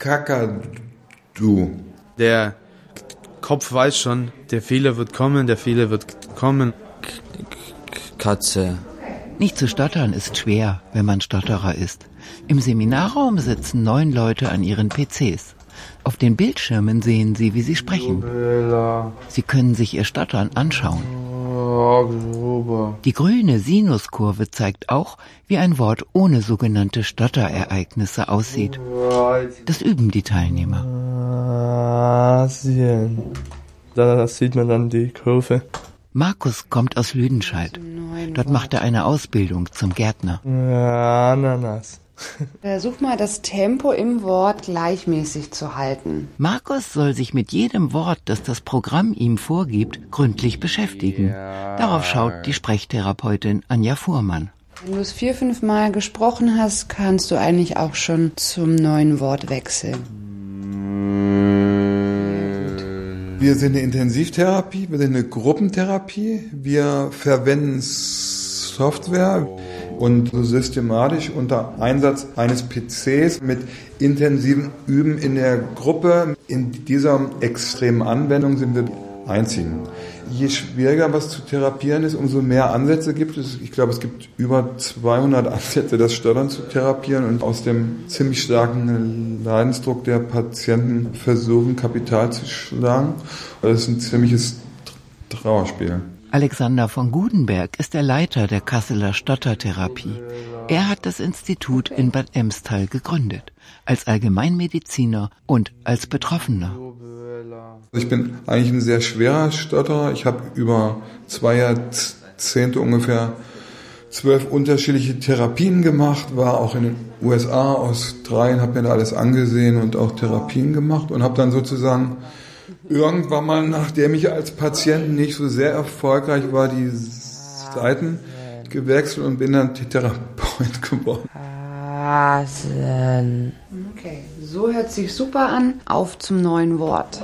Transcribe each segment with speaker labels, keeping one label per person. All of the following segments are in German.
Speaker 1: Kakadu.
Speaker 2: Der Kopf weiß schon, der Fehler wird kommen, der Fehler wird kommen.
Speaker 3: Katze.
Speaker 4: Nicht zu stottern ist schwer, wenn man Stotterer ist. Im Seminarraum sitzen neun Leute an ihren PCs. Auf den Bildschirmen sehen sie, wie sie sprechen. Sie können sich ihr Stottern anschauen. Die grüne Sinuskurve zeigt auch, wie ein Wort ohne sogenannte Stotterereignisse aussieht. Das üben die Teilnehmer.
Speaker 5: Da sieht man dann die Kurve.
Speaker 4: Markus kommt aus Lüdenscheid. Dort macht er eine Ausbildung zum Gärtner.
Speaker 5: Ananas.
Speaker 6: Versuch mal das Tempo im Wort gleichmäßig zu halten.
Speaker 4: Markus soll sich mit jedem Wort, das das Programm ihm vorgibt, gründlich beschäftigen. Darauf schaut die Sprechtherapeutin Anja Fuhrmann.
Speaker 6: Wenn du es vier, fünf Mal gesprochen hast, kannst du eigentlich auch schon zum neuen Wort wechseln.
Speaker 1: Wir sind eine Intensivtherapie, wir sind eine Gruppentherapie, wir verwenden Software und systematisch unter Einsatz eines PCs mit intensivem Üben in der Gruppe. In dieser extremen Anwendung sind wir Einzigen. Je schwieriger was zu therapieren ist, umso mehr Ansätze gibt es. Ich glaube, es gibt über 200 Ansätze, das Stottern zu therapieren und aus dem ziemlich starken Leidensdruck der Patienten versuchen, Kapital zu schlagen. Das ist ein ziemliches Trauerspiel.
Speaker 4: Alexander von Gudenberg ist der Leiter der Kasseler Stottertherapie. Er hat das Institut in Bad Emstal gegründet, als Allgemeinmediziner und als Betroffener.
Speaker 1: Ich bin eigentlich ein sehr schwerer Stotterer. Ich habe über zwei Jahrzehnte ungefähr zwölf unterschiedliche Therapien gemacht, war auch in den USA, Australien, habe mir da alles angesehen und auch Therapien gemacht und habe dann sozusagen irgendwann mal, nachdem ich als Patient nicht so sehr erfolgreich war, die Seiten gewechselt und bin dann Therapeut geworden.
Speaker 6: Hasen. Okay, so hört sich super an. Auf zum neuen Wort.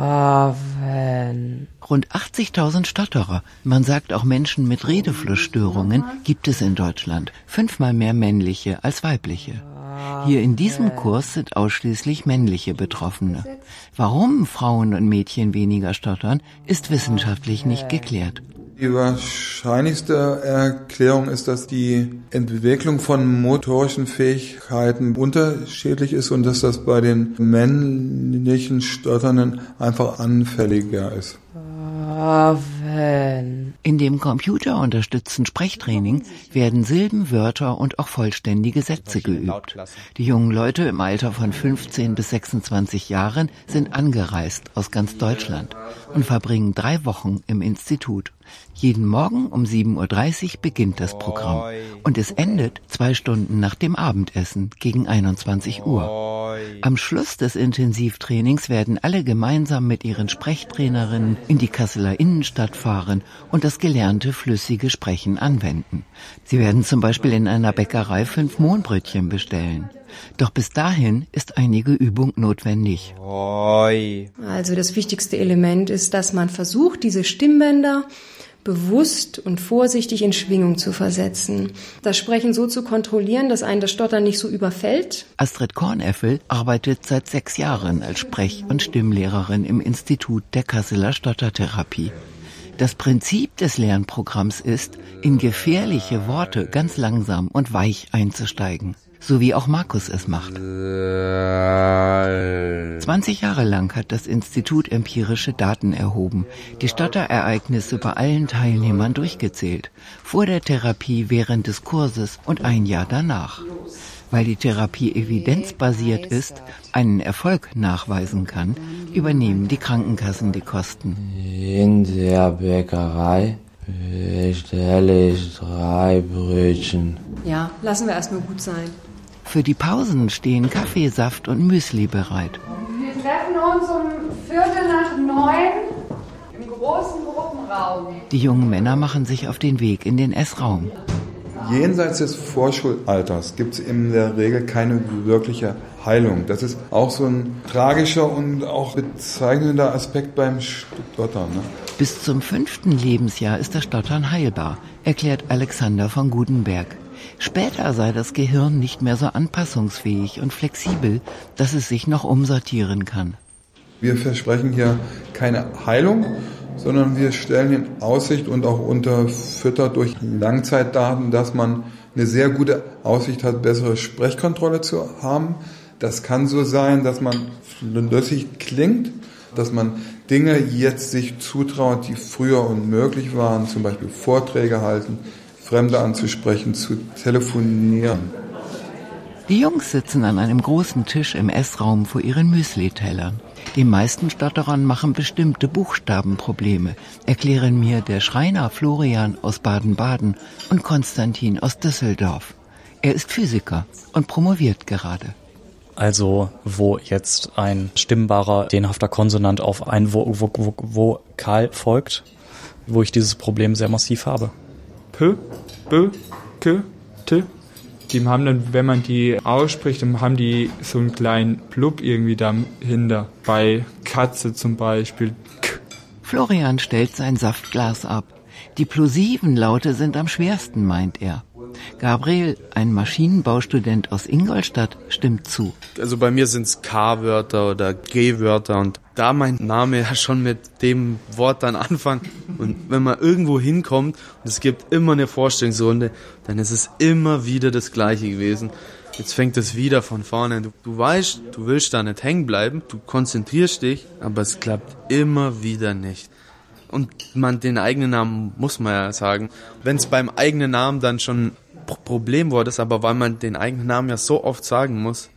Speaker 4: Haven. Rund 80.000 Stotterer, man sagt auch Menschen mit Redeflussstörungen, gibt es in Deutschland. Fünfmal mehr männliche als weibliche. Hier in diesem Kurs sind ausschließlich männliche Betroffene. Warum Frauen und Mädchen weniger stottern, ist wissenschaftlich nicht geklärt.
Speaker 1: Die wahrscheinlichste Erklärung ist, dass die Entwicklung von motorischen Fähigkeiten unterschiedlich ist und dass das bei den männlichen Stotternden einfach anfälliger ist.
Speaker 4: In dem computerunterstützten Sprechtraining werden Silben, Wörter und auch vollständige Sätze geübt. Die jungen Leute im Alter von 15 bis 26 Jahren sind angereist aus ganz Deutschland und verbringen drei Wochen im Institut. Jeden Morgen um 7.30 Uhr beginnt das Programm und es endet zwei Stunden nach dem Abendessen gegen 21 Uhr. Am Schluss des Intensivtrainings werden alle gemeinsam mit ihren Sprechtrainerinnen in die Kasseler Innenstadt fahren und das gelernte flüssige Sprechen anwenden. Sie werden zum Beispiel in einer Bäckerei fünf Mohnbrötchen bestellen. Doch bis dahin ist einige Übung notwendig.
Speaker 7: Also das wichtigste Element ist, dass man versucht, diese Stimmbänder bewusst und vorsichtig in Schwingung zu versetzen. Das Sprechen so zu kontrollieren, dass einen das Stottern nicht so überfällt.
Speaker 4: Astrid Korneffel arbeitet seit sechs Jahren als Sprech- und Stimmlehrerin im Institut der Kasseler Stottertherapie. Das Prinzip des Lernprogramms ist, in gefährliche Worte ganz langsam und weich einzusteigen so wie auch Markus es macht. 20 Jahre lang hat das Institut empirische Daten erhoben, die Stotterereignisse bei allen Teilnehmern durchgezählt, vor der Therapie, während des Kurses und ein Jahr danach. Weil die Therapie evidenzbasiert ist, einen Erfolg nachweisen kann, übernehmen die Krankenkassen die Kosten.
Speaker 3: In der Bäckerei bestelle ich drei Brötchen.
Speaker 7: Ja, lassen wir erstmal gut sein.
Speaker 4: Für die Pausen stehen Kaffeesaft und Müsli bereit.
Speaker 6: Wir treffen uns um Viertel nach neun im großen Gruppenraum.
Speaker 4: Die jungen Männer machen sich auf den Weg in den Essraum.
Speaker 1: Jenseits des Vorschulalters gibt es in der Regel keine wirkliche Heilung. Das ist auch so ein tragischer und auch bezeichnender Aspekt beim Stottern. Ne?
Speaker 4: Bis zum fünften Lebensjahr ist das Stottern heilbar, erklärt Alexander von Gudenberg. Später sei das Gehirn nicht mehr so anpassungsfähig und flexibel, dass es sich noch umsortieren kann.
Speaker 1: Wir versprechen hier keine Heilung, sondern wir stellen in Aussicht und auch unterfüttert durch Langzeitdaten, dass man eine sehr gute Aussicht hat, bessere Sprechkontrolle zu haben. Das kann so sein, dass man flüssig klingt, dass man Dinge jetzt sich zutraut, die früher unmöglich waren, zum Beispiel Vorträge halten, Fremde anzusprechen, zu telefonieren.
Speaker 4: Die Jungs sitzen an einem großen Tisch im Essraum vor ihren Müsli-Tellern. Die meisten Stotterern machen bestimmte Buchstabenprobleme, erklären mir der Schreiner Florian aus Baden-Baden und Konstantin aus Düsseldorf. Er ist Physiker und promoviert gerade.
Speaker 8: Also wo jetzt ein stimmbarer, dehnhafter Konsonant auf ein Vo Vo Vo Vokal folgt, wo ich dieses Problem sehr massiv habe.
Speaker 5: P, B, K, T. Die haben dann, wenn man die ausspricht, dann haben die so einen kleinen Blub irgendwie dahinter. Bei Katze zum Beispiel. K.
Speaker 4: Florian stellt sein Saftglas ab. Die plosiven Laute sind am schwersten, meint er. Gabriel, ein Maschinenbaustudent aus Ingolstadt, stimmt zu.
Speaker 2: Also bei mir sind es K-Wörter oder G-Wörter und da mein Name ja schon mit dem Wort dann anfängt und wenn man irgendwo hinkommt und es gibt immer eine Vorstellungsrunde, dann ist es immer wieder das gleiche gewesen. Jetzt fängt es wieder von vorne. Du, du weißt, du willst da nicht hängen bleiben, du konzentrierst dich, aber es klappt immer wieder nicht. Und man den eigenen Namen muss man ja sagen. Wenn es beim eigenen Namen dann schon Problemwort ist, aber weil man den eigenen Namen ja so oft sagen muss,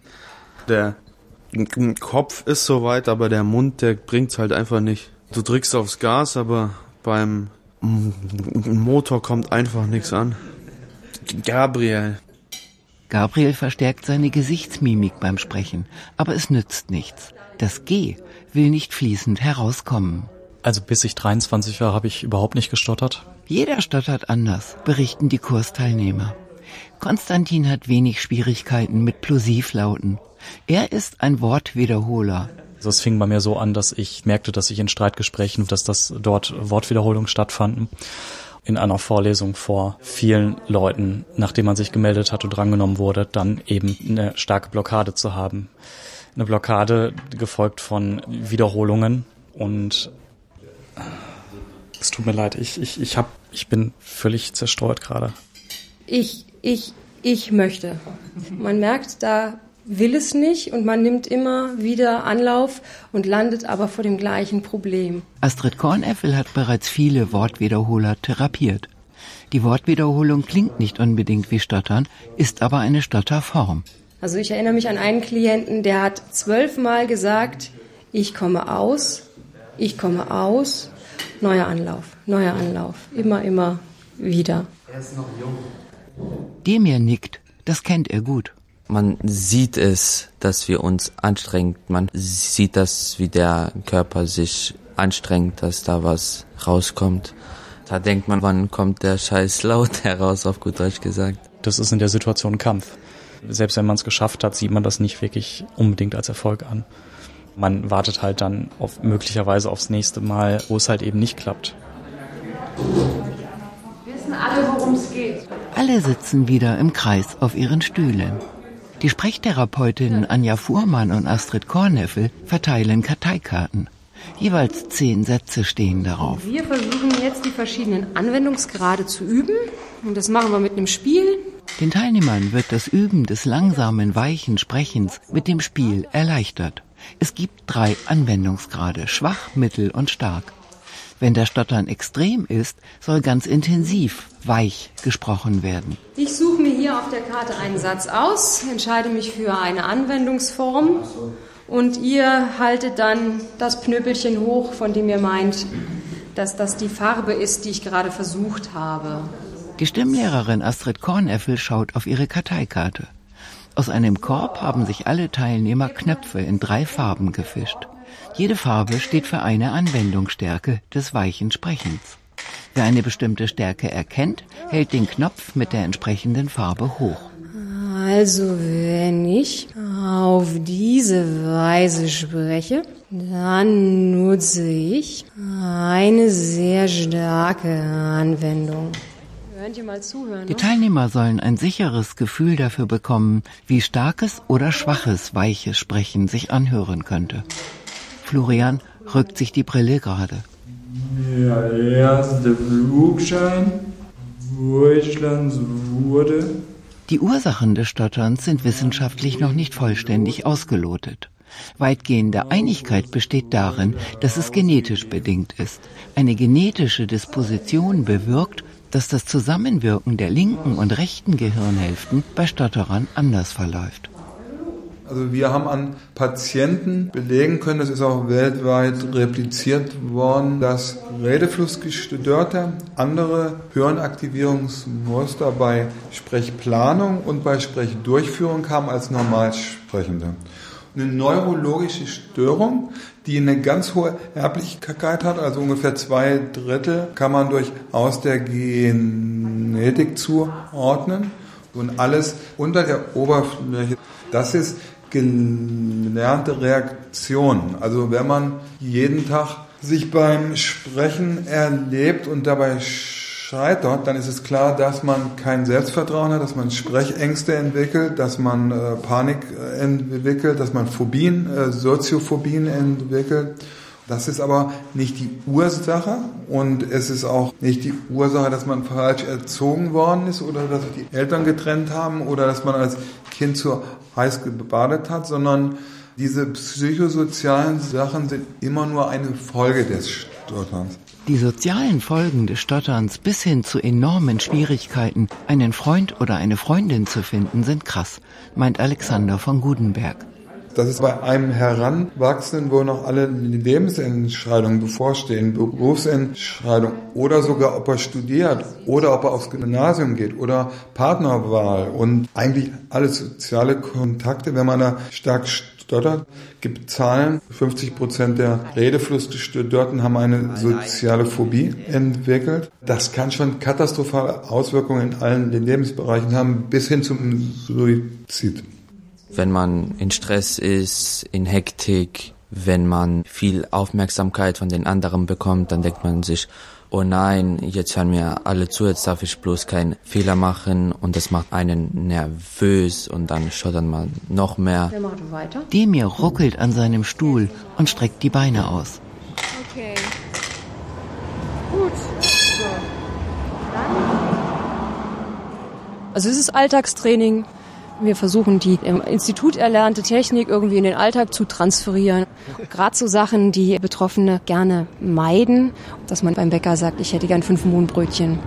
Speaker 2: der Kopf ist soweit, aber der Mund, der bringt's halt einfach nicht. Du drückst aufs Gas, aber beim Motor kommt einfach nichts an. Gabriel.
Speaker 4: Gabriel verstärkt seine Gesichtsmimik beim Sprechen, aber es nützt nichts. Das G will nicht fließend herauskommen.
Speaker 8: Also bis ich 23 war, habe ich überhaupt nicht gestottert.
Speaker 4: Jeder stottert anders, berichten die Kursteilnehmer. Konstantin hat wenig Schwierigkeiten mit Plosivlauten. Er ist ein Wortwiederholer.
Speaker 8: Also es fing bei mir so an, dass ich merkte, dass ich in Streitgesprächen, dass das dort Wortwiederholungen stattfanden. In einer Vorlesung vor vielen Leuten, nachdem man sich gemeldet hat und drangenommen wurde, dann eben eine starke Blockade zu haben. Eine Blockade gefolgt von Wiederholungen und es tut mir leid, ich, ich, ich, hab, ich bin völlig zerstreut gerade.
Speaker 7: Ich, ich, ich möchte. Man merkt, da will es nicht und man nimmt immer wieder Anlauf und landet aber vor dem gleichen Problem.
Speaker 4: Astrid Kornäffel hat bereits viele Wortwiederholer therapiert. Die Wortwiederholung klingt nicht unbedingt wie Stottern, ist aber eine Stotterform.
Speaker 7: Also ich erinnere mich an einen Klienten, der hat zwölfmal gesagt, ich komme aus, ich komme aus, neuer Anlauf, neuer Anlauf, immer, immer wieder. Er ist noch jung.
Speaker 4: Demir nickt, das kennt er gut.
Speaker 3: Man sieht es, dass wir uns anstrengen. Man sieht das, wie der Körper sich anstrengt, dass da was rauskommt. Da denkt man, wann kommt der scheiß Laut heraus, auf gut Deutsch gesagt.
Speaker 8: Das ist in der Situation ein Kampf. Selbst wenn man es geschafft hat, sieht man das nicht wirklich unbedingt als Erfolg an. Man wartet halt dann auf, möglicherweise aufs nächste Mal, wo es halt eben nicht klappt.
Speaker 6: Wir wissen alle, geht.
Speaker 4: Alle sitzen wieder im Kreis auf ihren Stühlen. Die Sprechtherapeutinnen Anja Fuhrmann und Astrid Korneffel verteilen Karteikarten. Jeweils zehn Sätze stehen darauf.
Speaker 7: Wir versuchen jetzt die verschiedenen Anwendungsgrade zu üben. Und das machen wir mit einem Spiel.
Speaker 4: Den Teilnehmern wird das Üben des langsamen, weichen Sprechens mit dem Spiel erleichtert. Es gibt drei Anwendungsgrade, schwach, mittel und stark. Wenn der Stottern extrem ist, soll ganz intensiv, weich gesprochen werden.
Speaker 7: Ich suche mir hier auf der Karte einen Satz aus, entscheide mich für eine Anwendungsform und ihr haltet dann das Knöpelchen hoch, von dem ihr meint, dass das die Farbe ist, die ich gerade versucht habe.
Speaker 4: Die Stimmlehrerin Astrid Kornäffel schaut auf ihre Karteikarte. Aus einem Korb haben sich alle Teilnehmer Knöpfe in drei Farben gefischt. Jede Farbe steht für eine Anwendungsstärke des weichen Sprechens. Wer eine bestimmte Stärke erkennt, hält den Knopf mit der entsprechenden Farbe hoch.
Speaker 7: Also wenn ich auf diese Weise spreche, dann nutze ich eine sehr starke Anwendung. Zuhören.
Speaker 4: Die Teilnehmer sollen ein sicheres Gefühl dafür bekommen, wie starkes oder schwaches, weiches Sprechen sich anhören könnte. Florian rückt sich die Brille gerade.
Speaker 5: Der erste Flugschein Deutschlands wurde.
Speaker 4: Die Ursachen des Stotterns sind wissenschaftlich noch nicht vollständig ausgelotet. Weitgehende Einigkeit besteht darin, dass es genetisch bedingt ist. Eine genetische Disposition bewirkt, dass das Zusammenwirken der linken und rechten Gehirnhälften bei Stotterern anders verläuft.
Speaker 1: Also wir haben an Patienten belegen können, das ist auch weltweit repliziert worden, dass Redeflussgestörte andere Hirnaktivierungsmuster bei Sprechplanung und bei Sprechdurchführung haben als Normalsprechende. Eine neurologische Störung, die eine ganz hohe Erblichkeit hat, also ungefähr zwei Drittel, kann man durchaus der Genetik zuordnen. Und alles unter der Oberfläche, das ist gelernte Reaktion. Also wenn man jeden Tag sich beim Sprechen erlebt und dabei scheitert, dann ist es klar, dass man kein Selbstvertrauen hat, dass man Sprechängste entwickelt, dass man äh, Panik äh, entwickelt, dass man Phobien, äh, Soziophobien entwickelt. Das ist aber nicht die Ursache und es ist auch nicht die Ursache, dass man falsch erzogen worden ist oder dass sich die Eltern getrennt haben oder dass man als Kind zu heiß gebadet hat, sondern diese psychosozialen Sachen sind immer nur eine Folge des Stotterns.
Speaker 4: Die sozialen Folgen des Stotterns bis hin zu enormen Schwierigkeiten, einen Freund oder eine Freundin zu finden, sind krass, meint Alexander von Gudenberg.
Speaker 1: Das ist bei einem Heranwachsenden, wo noch alle Lebensentscheidungen bevorstehen, Berufsentscheidung oder sogar ob er studiert oder ob er aufs Gymnasium geht oder Partnerwahl und eigentlich alle soziale Kontakte, wenn man da stark stottert, gibt Zahlen, 50 Prozent der Redeflussgestörten haben eine soziale Phobie entwickelt. Das kann schon katastrophale Auswirkungen in allen Lebensbereichen haben, bis hin zum Suizid
Speaker 3: wenn man in Stress ist, in Hektik, wenn man viel Aufmerksamkeit von den anderen bekommt, dann denkt man sich, oh nein, jetzt hören mir alle zu, jetzt darf ich bloß keinen Fehler machen und das macht einen nervös und dann stottert man noch mehr.
Speaker 4: Demir ruckelt an seinem Stuhl und streckt die Beine aus.
Speaker 6: Okay. Gut. So.
Speaker 7: Also es ist Alltagstraining. Wir versuchen die im Institut erlernte Technik irgendwie in den Alltag zu transferieren. Gerade so Sachen, die Betroffene gerne meiden, dass man beim Bäcker sagt, ich hätte gern fünf Mohnbrötchen.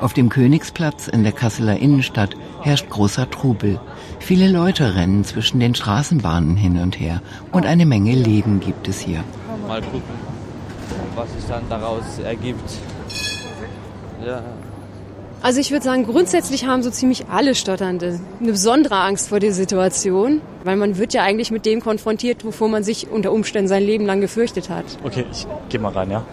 Speaker 4: Auf dem Königsplatz in der Kasseler Innenstadt herrscht großer Trubel. Viele Leute rennen zwischen den Straßenbahnen hin und her und eine Menge Leben gibt es hier.
Speaker 3: Mal gucken, was sich dann daraus ergibt. Ja.
Speaker 7: Also ich würde sagen, grundsätzlich haben so ziemlich alle Stotternde eine besondere Angst vor der Situation, weil man wird ja eigentlich mit dem konfrontiert, wovor man sich unter Umständen sein Leben lang gefürchtet hat.
Speaker 8: Okay, ich geh mal rein, ja?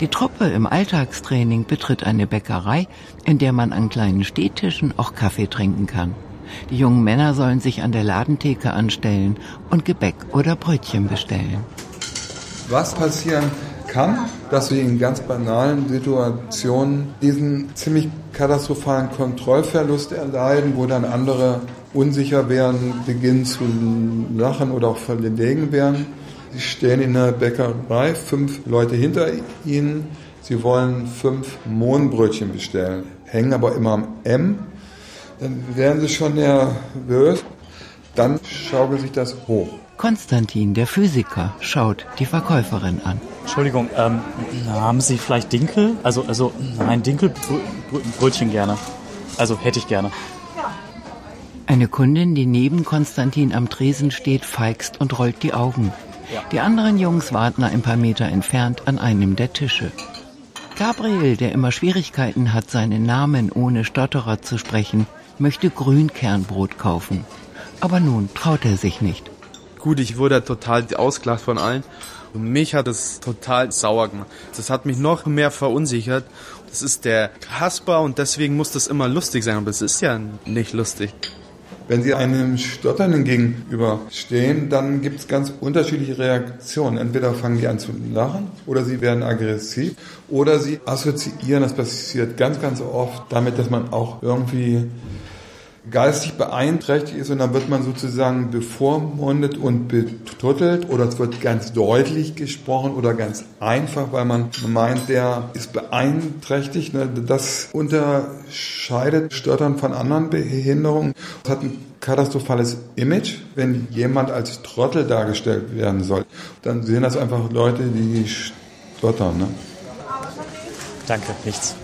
Speaker 4: Die Truppe im Alltagstraining betritt eine Bäckerei, in der man an kleinen Stehtischen auch Kaffee trinken kann. Die jungen Männer sollen sich an der Ladentheke anstellen und Gebäck oder Brötchen bestellen.
Speaker 1: Was passieren kann, dass wir in ganz banalen Situationen diesen ziemlich katastrophalen Kontrollverlust erleiden, wo dann andere unsicher werden, beginnen zu lachen oder auch verlegen werden. Sie stehen in der Bäckerei, fünf Leute hinter ihnen. Sie wollen fünf Mohnbrötchen bestellen, hängen aber immer am M. Dann werden sie schon nervös. Dann schaukelt sich das hoch.
Speaker 4: Konstantin, der Physiker, schaut die Verkäuferin an.
Speaker 8: Entschuldigung, ähm, haben Sie vielleicht Dinkel? Also, also ein Dinkelbrötchen gerne. Also hätte ich gerne.
Speaker 4: Eine Kundin, die neben Konstantin am Tresen steht, feigst und rollt die Augen. Die anderen Jungs warten ein paar Meter entfernt an einem der Tische. Gabriel, der immer Schwierigkeiten hat, seinen Namen ohne Stotterer zu sprechen, möchte Grünkernbrot kaufen. Aber nun traut er sich nicht.
Speaker 2: Gut, ich wurde total ausgelacht von allen. Und mich hat es total sauer gemacht. Das hat mich noch mehr verunsichert. Das ist der Kasper und deswegen muss das immer lustig sein. Aber es ist ja nicht lustig.
Speaker 1: Wenn Sie einem Stotternden gegenüberstehen, dann gibt es ganz unterschiedliche Reaktionen. Entweder fangen die an zu lachen oder sie werden aggressiv oder sie assoziieren, das passiert ganz, ganz oft damit, dass man auch irgendwie geistig beeinträchtigt ist und dann wird man sozusagen bevormundet und betuttelt oder es wird ganz deutlich gesprochen oder ganz einfach, weil man meint, der ist beeinträchtigt. Ne? Das unterscheidet Stottern von anderen Behinderungen. Es hat ein katastrophales Image, wenn jemand als Trottel dargestellt werden soll. Dann sehen das einfach Leute, die stottern. Ne?
Speaker 8: Danke, nichts.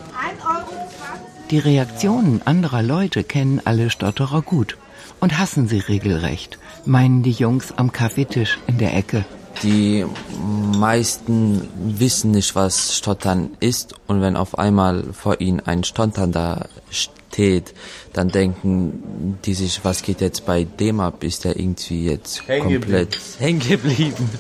Speaker 4: Die Reaktionen anderer Leute kennen alle Stotterer gut und hassen sie regelrecht, meinen die Jungs am Kaffeetisch in der Ecke.
Speaker 3: Die meisten wissen nicht, was Stottern ist und wenn auf einmal vor ihnen ein Stotternder steht, dann denken die sich, was geht jetzt bei dem ab? Ist der irgendwie jetzt komplett hängen geblieben?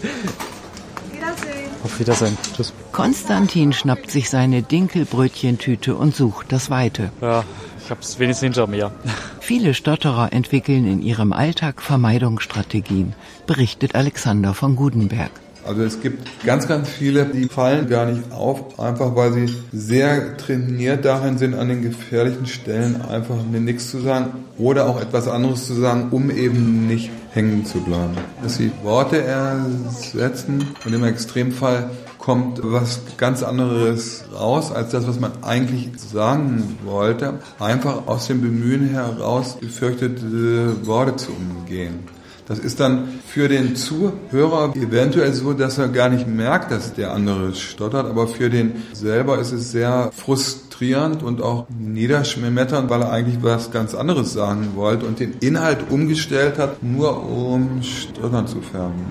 Speaker 8: Auf Wiedersehen. Tschüss.
Speaker 4: Konstantin schnappt sich seine Dinkelbrötchentüte und sucht das Weite.
Speaker 8: Ja, ich hab's wenigstens hinter mir.
Speaker 4: Viele Stotterer entwickeln in ihrem Alltag Vermeidungsstrategien, berichtet Alexander von Gudenberg.
Speaker 1: Also es gibt ganz, ganz viele, die fallen gar nicht auf, einfach weil sie sehr trainiert darin sind, an den gefährlichen Stellen einfach nichts zu sagen oder auch etwas anderes zu sagen, um eben nicht hängen zu bleiben. Dass sie Worte ersetzen und im Extremfall kommt was ganz anderes raus, als das, was man eigentlich sagen wollte, einfach aus dem Bemühen heraus gefürchtete Worte zu umgehen. Das ist dann für den Zuhörer eventuell so, dass er gar nicht merkt, dass der andere stottert, aber für den selber ist es sehr frustrierend und auch niederschmetternd, weil er eigentlich was ganz anderes sagen wollte und den Inhalt umgestellt hat, nur um Stottern zu vermeiden.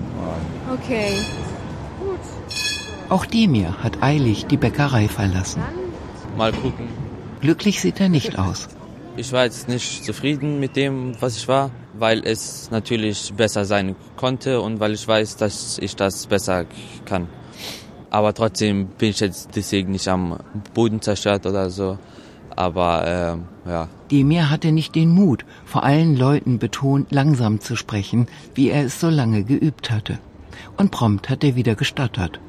Speaker 7: Okay.
Speaker 4: Auch Demir hat eilig die Bäckerei verlassen.
Speaker 3: Mal gucken.
Speaker 4: Glücklich sieht er nicht aus.
Speaker 3: Ich war jetzt nicht zufrieden mit dem, was ich war, weil es natürlich besser sein konnte und weil ich weiß, dass ich das besser kann. Aber trotzdem bin ich jetzt deswegen nicht am Boden zerstört oder so. Aber ähm, ja.
Speaker 4: Demir hatte nicht den Mut, vor allen Leuten betont langsam zu sprechen, wie er es so lange geübt hatte. Und prompt hat er wieder gestottert.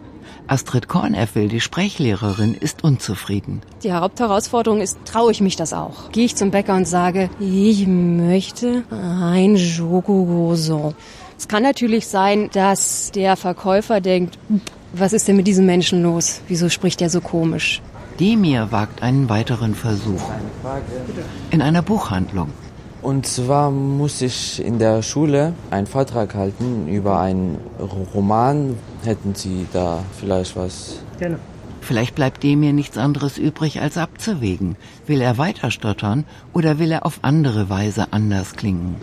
Speaker 4: Astrid Kornäffel, die Sprechlehrerin, ist unzufrieden.
Speaker 7: Die Hauptherausforderung ist, traue ich mich das auch? Gehe ich zum Bäcker und sage, ich möchte ein Schokogoson. Es kann natürlich sein, dass der Verkäufer denkt, was ist denn mit diesem Menschen los? Wieso spricht er so komisch?
Speaker 4: Demir wagt einen weiteren Versuch. In einer Buchhandlung.
Speaker 3: Und zwar muss ich in der Schule einen Vortrag halten über einen Roman. Hätten Sie da vielleicht was?
Speaker 4: Gerne. Vielleicht bleibt Demir nichts anderes übrig, als abzuwägen. Will er weiter stottern oder will er auf andere Weise anders klingen?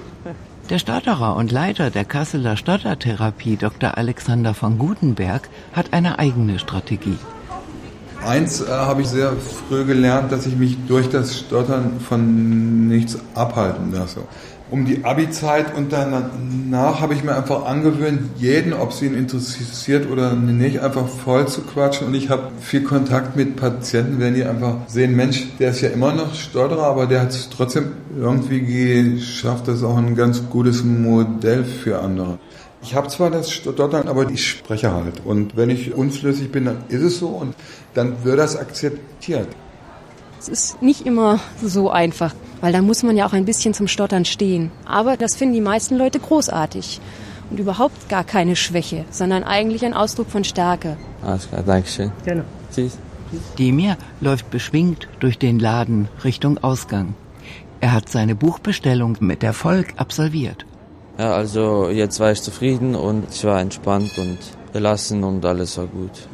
Speaker 4: Der Stotterer und Leiter der Kasseler Stottertherapie, Dr. Alexander von Gutenberg, hat eine eigene Strategie.
Speaker 1: Eins äh, habe ich sehr früh gelernt, dass ich mich durch das Stottern von nichts abhalten lasse. Um die Abi-Zeit und danach habe ich mir einfach angewöhnt, jeden, ob sie ihn interessiert oder nicht, einfach voll zu quatschen. Und ich habe viel Kontakt mit Patienten, wenn die einfach sehen, Mensch, der ist ja immer noch Stotterer, aber der hat es trotzdem irgendwie geschafft. Das ist auch ein ganz gutes Modell für andere. Ich habe zwar das Stottern, aber ich spreche halt. Und wenn ich unflüssig bin, dann ist es so und dann wird das akzeptiert.
Speaker 7: Es ist nicht immer so einfach, weil da muss man ja auch ein bisschen zum Stottern stehen. Aber das finden die meisten Leute großartig. Und überhaupt gar keine Schwäche, sondern eigentlich ein Ausdruck von Stärke.
Speaker 3: Alles klar, Dankeschön.
Speaker 4: Gerne.
Speaker 3: Tschüss.
Speaker 4: Demir läuft beschwingt durch den Laden Richtung Ausgang. Er hat seine Buchbestellung mit Erfolg absolviert.
Speaker 3: Ja, also jetzt war ich zufrieden und ich war entspannt und gelassen und alles war gut.